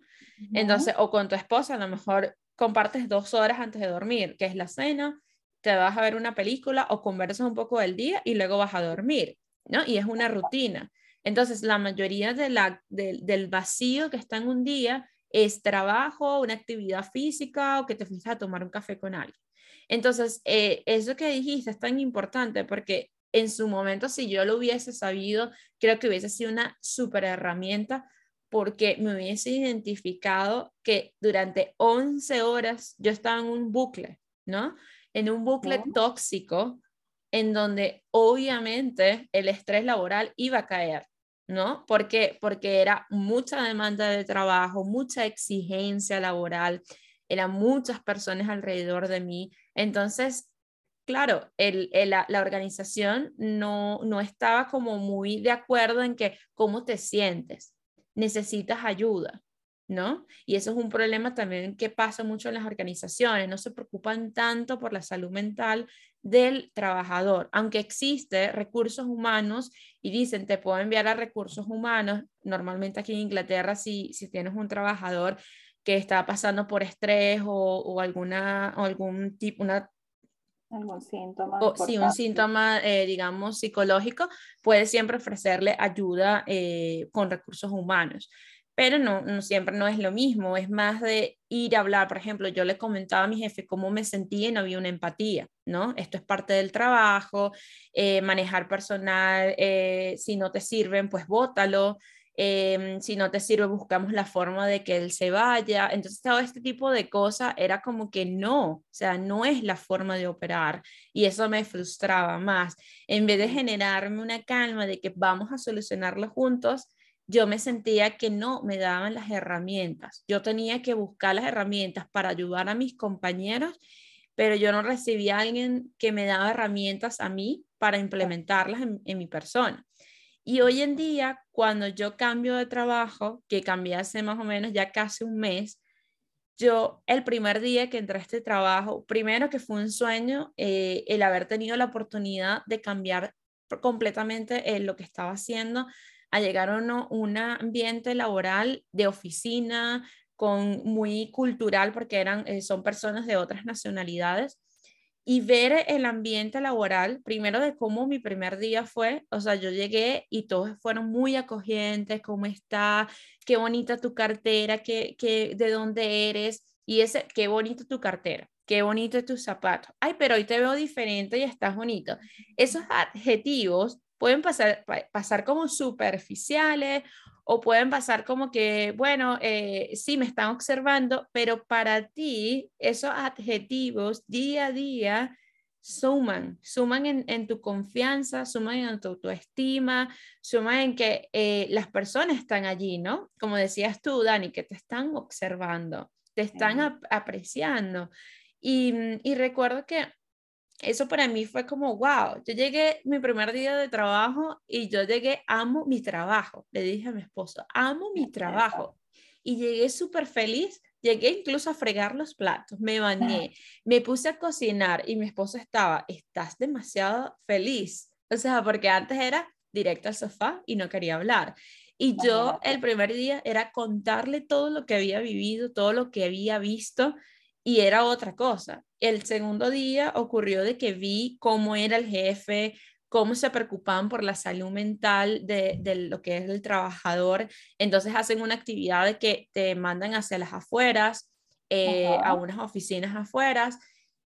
Entonces, o con tu esposa, a lo mejor compartes dos horas antes de dormir, que es la cena, te vas a ver una película o conversas un poco del día y luego vas a dormir, ¿no? Y es una rutina. Entonces, la mayoría de la, del vacío que está en un día es trabajo, una actividad física o que te fuiste a tomar un café con alguien. Entonces, eh, eso que dijiste es tan importante porque en su momento, si yo lo hubiese sabido, creo que hubiese sido una súper herramienta porque me hubiese identificado que durante 11 horas yo estaba en un bucle, ¿no? En un bucle tóxico en donde obviamente el estrés laboral iba a caer. ¿No? Porque, porque era mucha demanda de trabajo, mucha exigencia laboral, eran muchas personas alrededor de mí. Entonces, claro, el, la, la, organización no, no estaba como muy de acuerdo en que cómo te sientes, necesitas ayuda. ¿no? Y eso es un problema también que pasa mucho en las organizaciones, no se preocupan tanto por la salud mental del trabajador, aunque existe recursos humanos y dicen, te puedo enviar a recursos humanos, normalmente aquí en Inglaterra si, si tienes un trabajador que está pasando por estrés o, o alguna, o algún tipo, una
algún síntoma.
O, sí, un síntoma, eh, digamos, psicológico, puedes siempre ofrecerle ayuda eh, con recursos humanos pero no, no, siempre no es lo mismo, es más de ir a hablar, por ejemplo, yo le comentaba a mi jefe cómo me sentía y no había una empatía, ¿no? Esto es parte del trabajo, eh, manejar personal, eh, si no te sirven, pues bótalo, em, si no te sirve, buscamos la forma de que él se vaya, entonces todo este tipo de cosas era como que no, o sea, no es la forma de operar y eso me frustraba más, en vez de generarme una calma de que vamos a solucionarlo juntos, yo me sentía que no me daban las herramientas. Yo tenía que buscar las herramientas para ayudar a mis compañeros, pero yo no recibía a alguien que me daba herramientas a mí para implementarlas en, mi persona. Y hoy en día, cuando yo cambio de trabajo, que cambié hace más o menos ya casi un mes, yo el primer día que entré a este trabajo, primero que fue un sueño eh, el haber tenido la oportunidad de cambiar completamente eh, lo que estaba haciendo, a llegar a un ambiente laboral de oficina, con muy cultural, porque eran, eh, son personas de otras nacionalidades, y ver el ambiente laboral, primero de cómo mi primer día fue, o sea, yo llegué y todos fueron muy acogientes, cómo está, qué bonita tu cartera, qué, qué, de dónde eres, y ese, qué bonita tu cartera, qué bonito tus zapatos, ay, pero hoy te veo diferente y estás bonito. Esos adjetivos pueden pasar, pasar como superficiales o pueden pasar como que, bueno, eh, sí, me están observando, pero para ti esos adjetivos día a día suman, suman en, tu confianza, suman en tu autoestima, suman en que eh, las personas están allí, ¿no? Como decías tú, Dani, que te están observando, te están apreciando. Y, y recuerdo que eso para mí fue como, wow, yo llegué mi primer día de trabajo y yo llegué, amo mi trabajo, le dije a mi esposo, amo mi trabajo. Y llegué súper feliz, llegué incluso a fregar los platos, me bañé, me puse a cocinar y mi esposo estaba, estás demasiado feliz. O sea, porque antes era directo al sofá y no quería hablar. Y yo el primer día era contarle todo lo que había vivido, todo lo que había visto y era otra cosa. El segundo día ocurrió de que vi cómo era el jefe, cómo se preocupaban por la salud mental de, lo que es el trabajador. Entonces hacen una actividad de que te mandan hacia las afueras, eh, a unas oficinas afueras,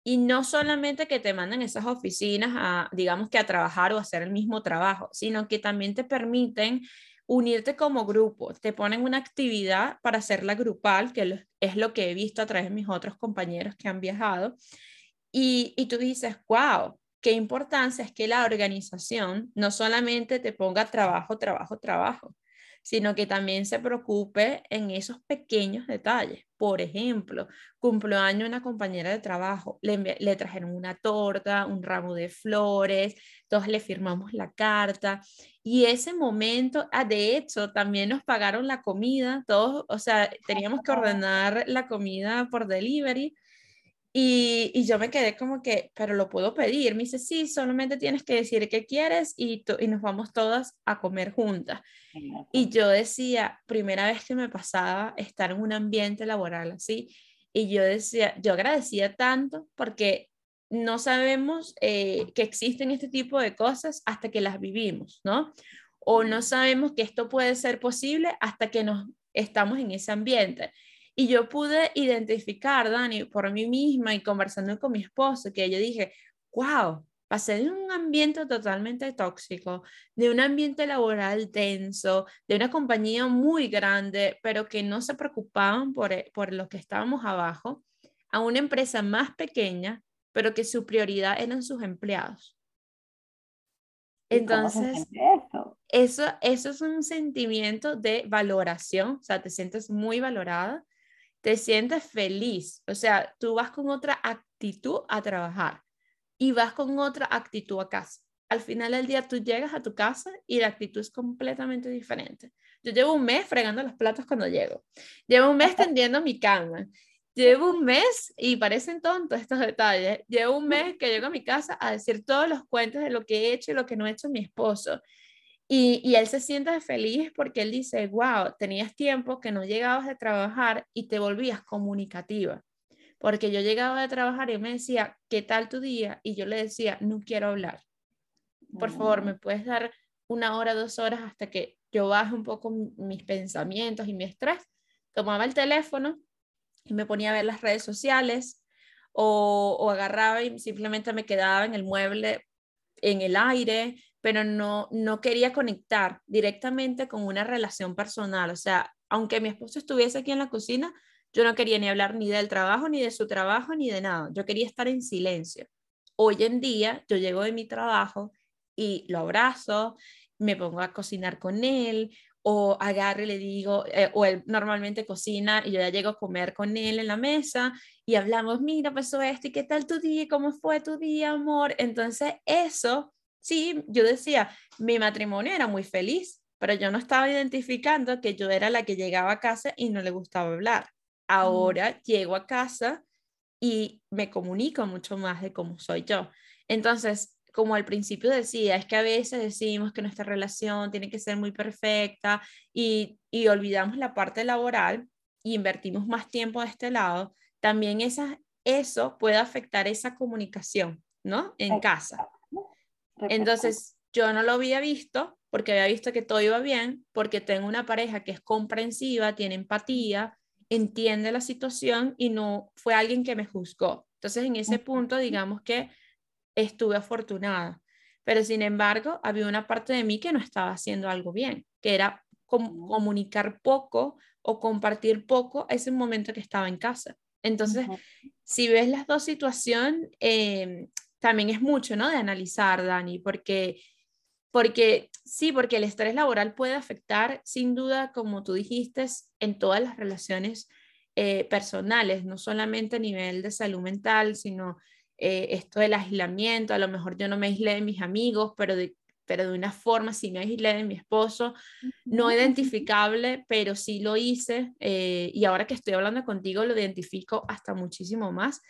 y no solamente que te mandan esas oficinas a, digamos que a trabajar o hacer el mismo trabajo, sino que también te permiten unirte como grupo, te ponen una actividad para hacerla grupal, que es lo que he visto a través de mis otros compañeros que han viajado, y, y tú dices, wow, qué importancia es que la organización no solamente te ponga trabajo, trabajo, trabajo, sino que también se preocupe en esos pequeños detalles. Por ejemplo, cumpleaños una compañera de trabajo, le, le trajeron una torta, un ramo de flores, todos le firmamos la carta y ese momento, ah, de hecho, también nos pagaron la comida, todos, o sea, teníamos que ordenar la comida por delivery y, y, yo me quedé como que, pero lo puedo pedir. Me dice, sí, solamente tienes que decir qué quieres y, y nos vamos todas a comer juntas. Y yo decía, primera vez que me pasaba estar en un ambiente laboral así. Y yo decía, yo agradecía tanto porque no sabemos eh, que existen este tipo de cosas hasta que las vivimos, ¿no? O no sabemos que esto puede ser posible hasta que nos estamos en ese ambiente. Y yo pude identificar, Dani, por mí misma y conversando con mi esposo, que yo dije, wow, pasé de un ambiente totalmente tóxico, de un ambiente laboral tenso, de una compañía muy grande, pero que no se preocupaban por, eh, por los que estábamos abajo, a una empresa más pequeña, pero que su prioridad eran sus empleados. Entonces, eso, eso es un sentimiento de valoración, o sea, te sientes muy valorada te sientes feliz, o sea, tú vas con otra actitud a trabajar y vas con otra actitud a casa. Al final del día tú llegas a tu casa y la actitud es completamente diferente. Yo llevo un mes fregando los platos cuando llego. Llevo un mes tendiendo mi cama. Llevo un mes, y parecen tontos estos detalles, llevo un mes que llego a mi casa a decir todos los cuentos de lo que he hecho y lo que no ha hecho mi esposo. Y, él se siente feliz porque él dice, wow, tenías tiempo que no llegabas de trabajar y te volvías comunicativa. Porque yo llegaba de trabajar y me decía, ¿qué tal tu día? Y yo le decía, no quiero hablar. Por favor, ¿me puedes dar una hora, dos horas hasta que yo baje un poco mis pensamientos y mi estrés? Tomaba el teléfono y me ponía a ver las redes sociales o, o agarraba y simplemente me quedaba en el mueble en el aire pero no, no quería conectar directamente con una relación personal. O sea, aunque mi esposo estuviese aquí en la cocina, yo no quería ni hablar ni del trabajo, ni de su trabajo, ni de nada. Yo quería estar en silencio. Hoy en día yo llego de mi trabajo y lo abrazo, me pongo a cocinar con él, o agarro y le digo, eh, o él normalmente cocina y yo ya llego a comer con él en la mesa y hablamos, mira, pasó esto, ¿y qué tal tu día? ¿Cómo fue tu día, amor? Entonces, eso sí, yo decía, mi matrimonio era muy feliz, pero yo no estaba identificando que yo era la que llegaba a casa y no le gustaba hablar. Mm. Ahora llego a casa y me comunico mucho más de cómo soy yo. Entonces, como al principio decía, es que a veces decimos que nuestra relación tiene que ser muy perfecta y, y olvidamos la parte laboral y invertimos más tiempo de este lado, también esa, eso puede afectar esa comunicación, ¿no? En casa. Entonces, yo no lo había visto porque había visto que todo iba bien, porque tengo una pareja que es comprensiva, tiene empatía, entiende la situación y no fue alguien que me juzgó. Entonces, en ese punto, digamos que estuve afortunada. Pero sin embargo, había una parte de mí que no estaba haciendo algo bien, que era comunicar poco o compartir poco ese momento que estaba en casa. Entonces, si ves las dos situaciones, eh, también es mucho, ¿no? De analizar, Dani, porque, porque sí, porque el estrés laboral puede afectar, sin duda, como tú dijiste, en todas las relaciones eh, personales, no solamente a nivel de salud mental, sino eh, esto del aislamiento, a lo mejor yo no me aislé de mis amigos, pero de, pero de una forma sí me aislé de mi esposo, no identificable, pero sí lo hice eh, y ahora que estoy hablando contigo lo identifico hasta muchísimo más.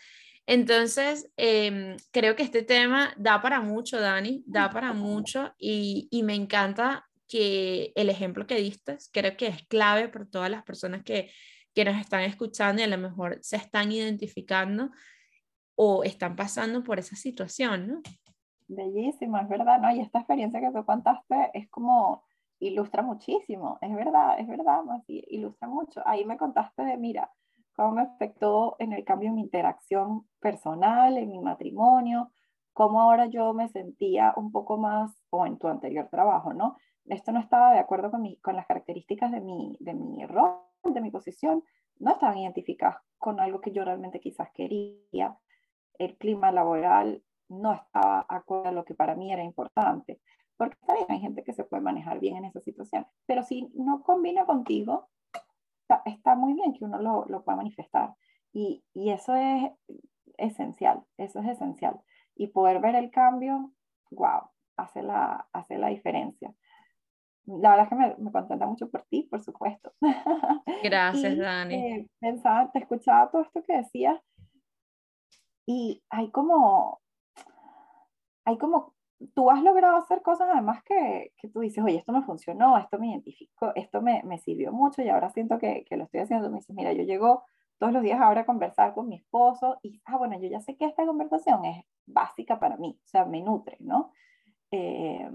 Entonces, em, creo que este tema da para mucho, Dani, da para mucho y, y, me encanta que el ejemplo que diste, creo que es clave para todas las personas que, que nos están escuchando y a lo mejor se están identificando o están pasando por esa situación, ¿no?
bellísimo, es verdad, ¿no? Y esta experiencia que tú contaste es como, ilustra muchísimo, es verdad, es verdad, ilustra mucho. Ahí me contaste de, mira, cómo me afectó en el cambio en mi interacción personal, en mi matrimonio, cómo ahora yo me sentía un poco más, o en tu anterior trabajo, ¿no? Esto no estaba de acuerdo con, mi, con las características de mi, de mi rol, de mi posición, no estaban identificadas con algo que yo realmente quizás quería. El clima laboral no estaba acorde a lo que para mí era importante. Porque está bien, hay gente que se puede manejar bien en esa situación, pero si no combina contigo, está, muy bien que uno lo, lo pueda manifestar. Y, y, eso es esencial, eso es esencial. Y poder ver el cambio, wow, hace la, hace la diferencia. La verdad es que me, me contenta mucho por ti, por supuesto.
Gracias, Dani.
Eh, pensaba, te escuchaba todo esto que decías y hay como, hay como, tú has logrado hacer cosas además que, que tú dices, oye, esto me funcionó, esto me identificó, esto me, me sirvió mucho y ahora siento que, que, lo estoy haciendo. Me dices, mira, yo llego todos los días ahora a conversar con mi esposo y, ah, bueno, yo ya sé que esta conversación es básica para mí, o sea, me nutre, ¿no? Eh,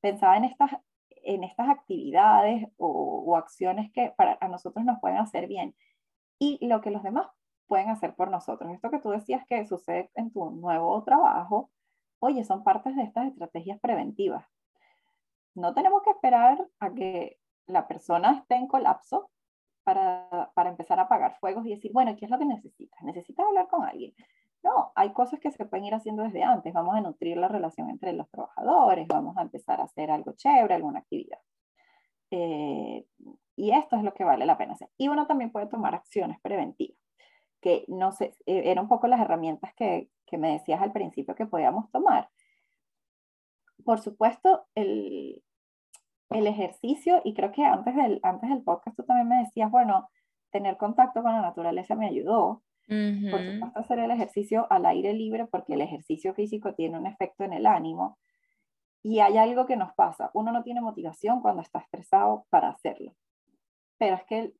pensaba en estas, en estas actividades o, o, acciones que para a nosotros nos pueden hacer bien y lo que los demás pueden hacer por nosotros. Esto que tú decías que sucede en tu nuevo trabajo, oye, son partes de estas estrategias preventivas. No tenemos que esperar a que la persona esté en colapso para, para empezar a apagar fuegos y decir, bueno, ¿qué es lo que necesitas? ¿Necesitas hablar con alguien? No, hay cosas que se pueden ir haciendo desde antes. Vamos a nutrir la relación entre los trabajadores, vamos a empezar a hacer algo chévere, alguna actividad. Eh, y esto es lo que vale la pena hacer. Y uno también puede tomar acciones preventivas que no sé, e, eran un poco las herramientas que, que me decías al principio que podíamos tomar. Por supuesto, el, el ejercicio, y creo que antes del, antes del podcast tú también me decías, bueno, tener contacto con la naturaleza me ayudó. Por supuesto, hacer el ejercicio al aire libre, porque el ejercicio físico tiene un efecto en el ánimo. Y hay algo que nos pasa, uno no tiene motivación cuando está estresado para hacerlo. Pero es que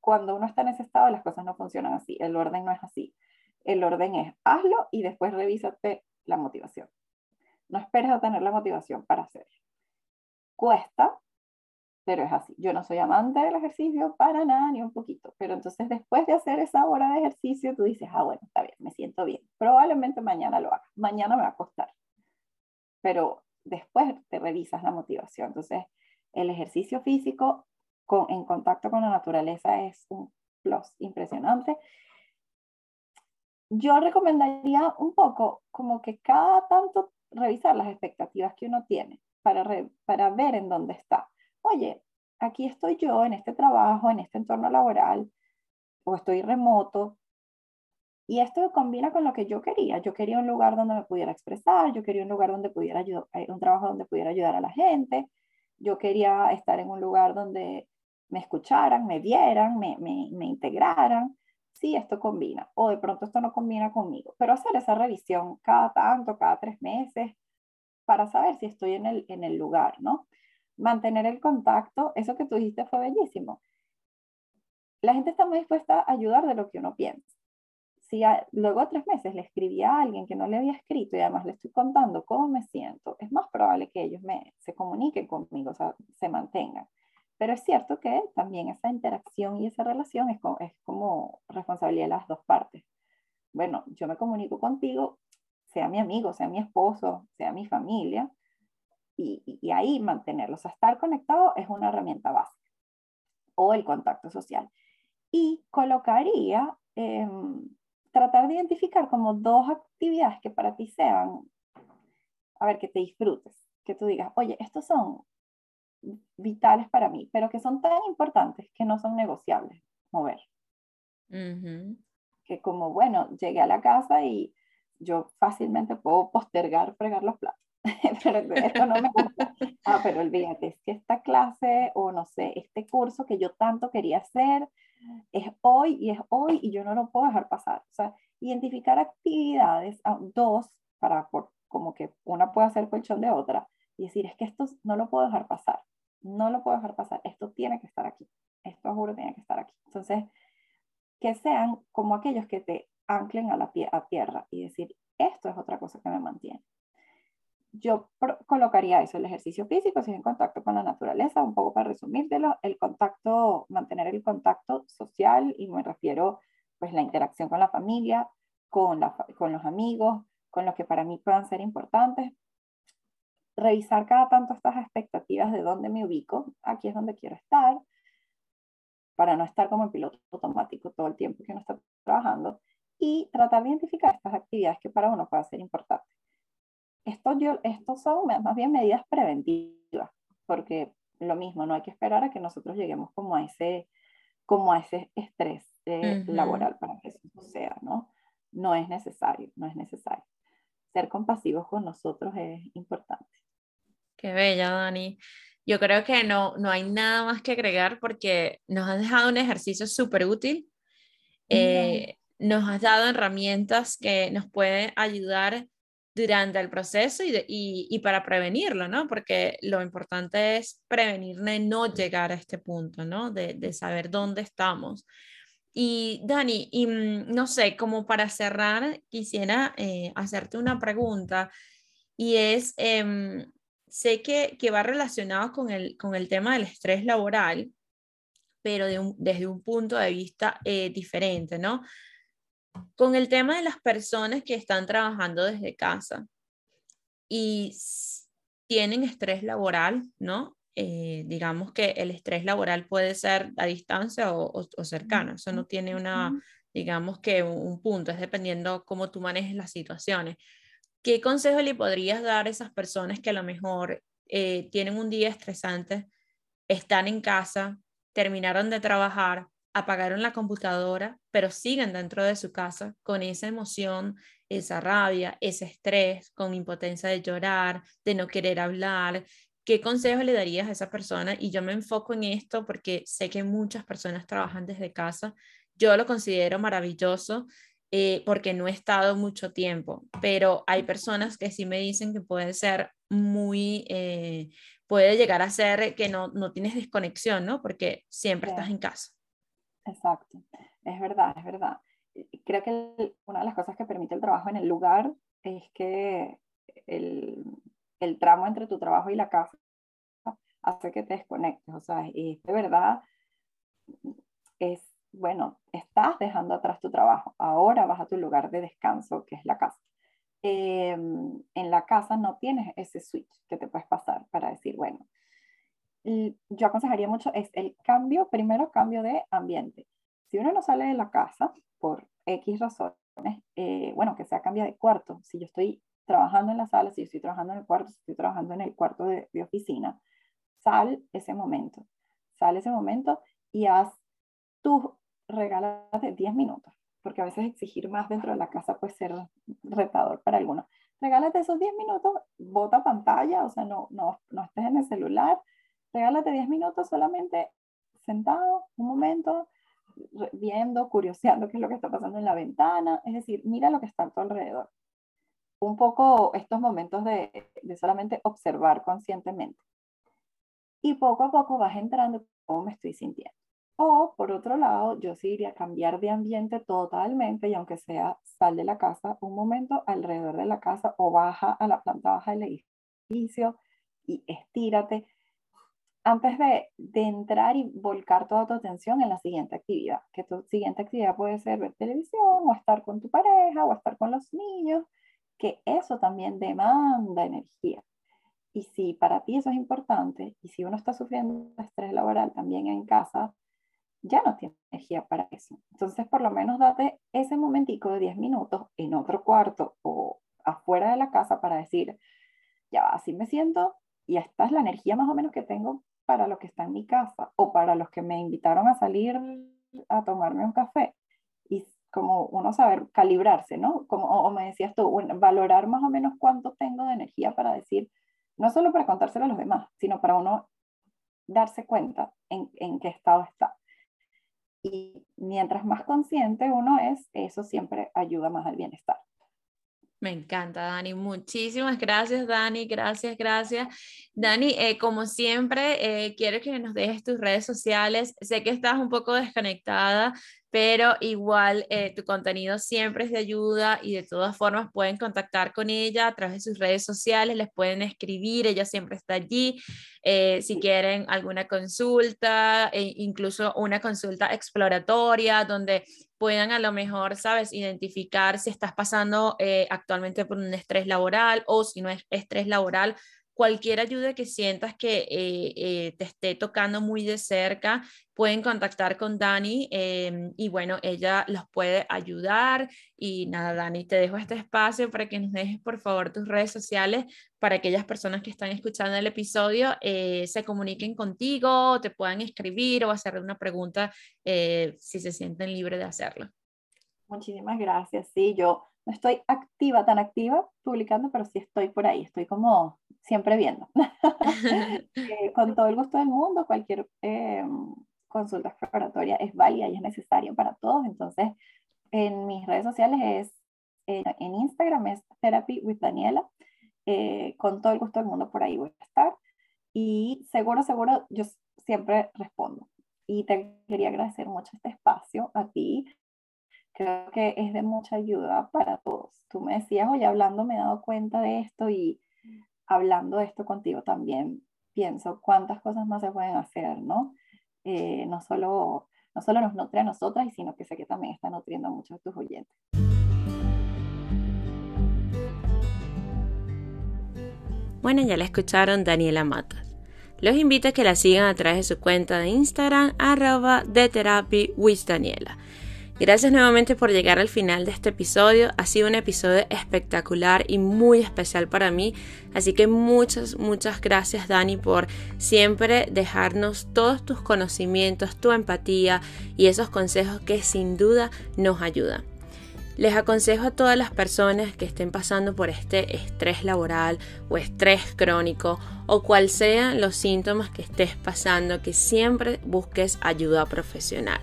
cuando uno está en ese estado, las cosas no funcionan así. El orden no es así. El orden es hazlo y después revísate la motivación. No esperes a tener la motivación para hacerlo. Cuesta, pero es así. Yo no soy amante del ejercicio para nada, ni un poquito. Pero entonces después de hacer esa hora de ejercicio, tú dices, ah, bueno, está bien, me siento bien. Probablemente mañana lo haga. Mañana me va a costar. Pero después te revisas la motivación. Entonces, el ejercicio físico en contacto con la naturaleza es un plus impresionante. Yo recomendaría un poco como que cada tanto revisar las expectativas que uno tiene para, para ver en dónde está. Oye, aquí estoy yo en este trabajo, en este entorno laboral, o estoy remoto, y esto combina con lo que yo quería. Yo quería un lugar donde me pudiera expresar, yo quería un lugar donde pudiera ayudar, eh, un trabajo donde pudiera ayudar a la gente, yo quería estar en un lugar donde me escucharan, me vieran, me, me, me integraran, sí, esto combina, o de pronto esto no combina conmigo, pero hacer esa revisión cada tanto, cada tres meses, para saber si estoy en el, en el lugar, ¿no? Mantener el contacto, eso que tú dijiste fue bellísimo. La gente está muy dispuesta a ayudar de lo que uno piensa. Si luego de tres meses le escribí a alguien que no le había escrito y además le estoy contando cómo me siento, es más probable que ellos me, se comuniquen conmigo, o sea, se mantengan. Pero es cierto que también esa interacción y esa relación es como, es como responsabilidad de las dos partes. Bueno, yo me comunico contigo, sea mi amigo, sea mi esposo, sea mi familia, y, ahí mantenerlos. O estar conectado es una herramienta básica, o el contacto social. Y colocaría, em, tratar de identificar como dos actividades que para ti sean, a ver, que te disfrutes, que tú digas, oye, estos son vitales para mí, pero que son tan importantes que no son negociables mover. Que como, bueno, llegué a la casa y yo fácilmente puedo postergar fregar los platos. pero esto no me gusta. Ah, pero olvídate, es que esta clase o no sé, este curso que yo tanto quería hacer es hoy y es hoy y yo no lo puedo dejar pasar. O sea, identificar actividades, ah, dos, para como que una pueda hacer colchón de otra, y decir, es que esto no lo puedo dejar pasar, no lo puedo dejar pasar, esto tiene que estar aquí, esto juro tiene que estar aquí. Entonces, que sean como aquellos que te anclen a la a tierra y decir, esto es otra cosa que me mantiene. yo colocaría eso, el ejercicio físico, si es en contacto con la naturaleza, un poco para resumírtelo, el contacto, mantener el contacto social, y me refiero pues la interacción con la familia, con, la, con los amigos, con los que para mí puedan ser importantes, revisar cada tanto estas expectativas de dónde me ubico, aquí es donde quiero estar, para no estar como en piloto automático todo el tiempo que uno está trabajando, y tratar de identificar estas actividades que para uno pueden ser importantes. Esto, yo, estos son más bien medidas preventivas, porque lo mismo, no hay que esperar a que nosotros lleguemos como a ese, como a ese estrés eh, laboral para que eso suceda, ¿no? No es necesario, no es necesario. Ser compasivos con nosotros es importante.
Qué bella, Dani. Yo creo que no, no hay nada más que agregar porque nos has dejado un ejercicio súper útil. Eh, nos has dado herramientas que nos pueden ayudar durante el proceso y, y, para prevenirlo, ¿no? Porque lo importante es prevenir de no llegar a este punto, ¿no? De, de saber dónde estamos. Y Dani, y, mm, no sé, como para cerrar, quisiera eh, hacerte una pregunta y es, em, sé que, que, va relacionado con el, con el tema del estrés laboral, pero de desde un punto de vista eh, diferente, ¿no? Con el tema de las personas que están trabajando desde casa y tienen estrés laboral, ¿no? Eh, digamos que el estrés laboral puede ser a distancia o, cercano, eso no tiene una, digamos que un, punto, es dependiendo cómo tú manejes las situaciones. ¿Qué consejo le podrías dar a esas personas que a lo mejor eh, tienen un día estresante, están en casa, terminaron de trabajar, apagaron la computadora, pero siguen dentro de su casa con esa emoción, esa rabia, ese estrés, con impotencia de llorar, de no querer hablar. ¿Qué consejo le darías a esa persona? Y yo me enfoco en esto porque sé que muchas personas trabajan desde casa. Yo lo considero maravilloso eh, porque no he estado mucho tiempo, pero hay personas que sí me dicen que puede ser muy, eh, puede llegar a ser que no, no tienes desconexión, ¿no? Porque siempre estás en casa.
Exacto, es verdad, es verdad. Creo que una de las cosas que permite el trabajo en el lugar es que el, el tramo entre tu trabajo y la casa hace que te desconectes, o sea, y de verdad es, bueno, estás dejando atrás tu trabajo, ahora vas a tu lugar de descanso, que es la casa. Em, en la casa no tienes ese switch que te puedes pasar para decir, bueno, yo aconsejaría mucho es el cambio, primero cambio de ambiente. Si uno no sale de la casa por X razones, eh, bueno, que sea cambia de cuarto. Si yo estoy trabajando en la sala, si yo estoy trabajando en el cuarto, si estoy trabajando en el cuarto de, oficina, sal ese momento, sal ese momento y haz tus regálate 10 minutos, porque a veces exigir más dentro de la casa puede ser retador para algunos. Regálate esos 10 minutos, bota pantalla, o sea, no, no, no estés en el celular, regálate 10 minutos solamente sentado, un momento, viendo, curioseando qué es lo que está pasando en la ventana, es decir, mira lo que está a tu alrededor. Un poco estos momentos de, de solamente observar conscientemente. Y poco a poco vas entrando cómo me estoy sintiendo. O por otro lado, yo sí iría a cambiar de ambiente totalmente y aunque sea sal de la casa un momento alrededor de la casa o baja a la planta baja del edificio y estírate antes de, entrar y volcar toda tu atención en la siguiente actividad, que tu siguiente actividad puede ser ver televisión o estar con tu pareja o estar con los niños, que eso también demanda energía. Y si para ti eso es importante y si uno está sufriendo estrés laboral también en casa, ya no tiene energía para eso. Entonces, por lo menos date ese momentico de 10 minutos en otro cuarto o afuera de la casa para decir, ya así me siento y esta es la energía más o menos que tengo para los que están en mi casa o para los que me invitaron a salir a tomarme un café. Y como uno saber calibrarse, ¿no? Como o me decías tú, valorar más o menos cuánto tengo de energía para decir, no solo para contárselo a los demás, sino para uno darse cuenta en, en qué estado está. Y mientras más consciente uno es, eso siempre ayuda más al bienestar.
Me encanta, Dani. Muchísimas gracias, Dani. Gracias, gracias. Dani, eh, como siempre, eh, quiero que nos dejes tus redes sociales. Sé que estás un poco desconectada pero igual eh, tu contenido siempre es de ayuda y de todas formas pueden contactar con ella a través de sus redes sociales, les pueden escribir, ella siempre está allí. Eh, si quieren alguna consulta, e incluso una consulta exploratoria donde puedan a lo mejor, sabes, identificar si estás pasando eh, actualmente por un estrés laboral o si no es estrés laboral, cualquier ayuda que sientas que eh, eh, te esté tocando muy de cerca, pueden contactar con Dani em, y bueno, ella los puede ayudar. Y nada, Dani, te dejo este espacio para que nos dejes por favor tus redes sociales para aquellas personas que están escuchando el episodio eh, se comuniquen contigo, te puedan escribir o hacerle una pregunta si se sienten libres de hacerlo.
Muchísimas gracias. Sí, yo no estoy activa, tan activa publicando, pero sí estoy por ahí, estoy como siempre viendo. Eh, con todo el gusto del mundo, cualquier eh, consulta exploratoria es válida y es necesaria para todos. Entonces, en mis redes sociales es, eh, en Instagram es Therapy with Daniela. con todo el gusto del mundo por ahí voy a estar. Y seguro, seguro, yo siempre respondo. Y te quería agradecer mucho este espacio a ti, creo que es de mucha ayuda para todos. Tú me decías, oye, hablando me he dado cuenta de esto y hablando de esto contigo también pienso cuántas cosas más se pueden hacer, ¿no? Eh, no, solo, no solo nos nutre a nosotras, sino que sé que también está nutriendo a muchos de tus oyentes.
Bueno, ya la escucharon Daniela Matas. Los invito a que la sigan a través de su cuenta de Instagram, arroba de Daniela. Gracias nuevamente por llegar al final de este episodio. Ha sido un episodio espectacular y muy especial para mí. Así que muchas, muchas gracias Dani por siempre dejarnos todos tus conocimientos, tu empatía y esos consejos que sin duda nos ayudan. Les aconsejo a todas las personas que estén pasando por este estrés laboral o estrés crónico o cual sean los síntomas que estés pasando, que siempre busques ayuda profesional.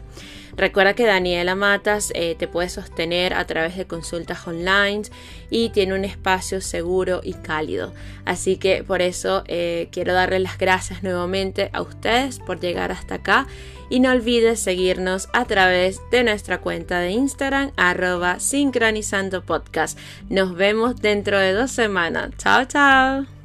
Recuerda que Daniela Matas eh, te puede sostener a través de consultas online y tiene un espacio seguro y cálido. Así que por eso eh, quiero darle las gracias nuevamente a ustedes por llegar hasta acá y no olvides seguirnos a través de nuestra cuenta de Instagram arroba sincronizando. Nos vemos dentro de dos semanas. Chao, chao.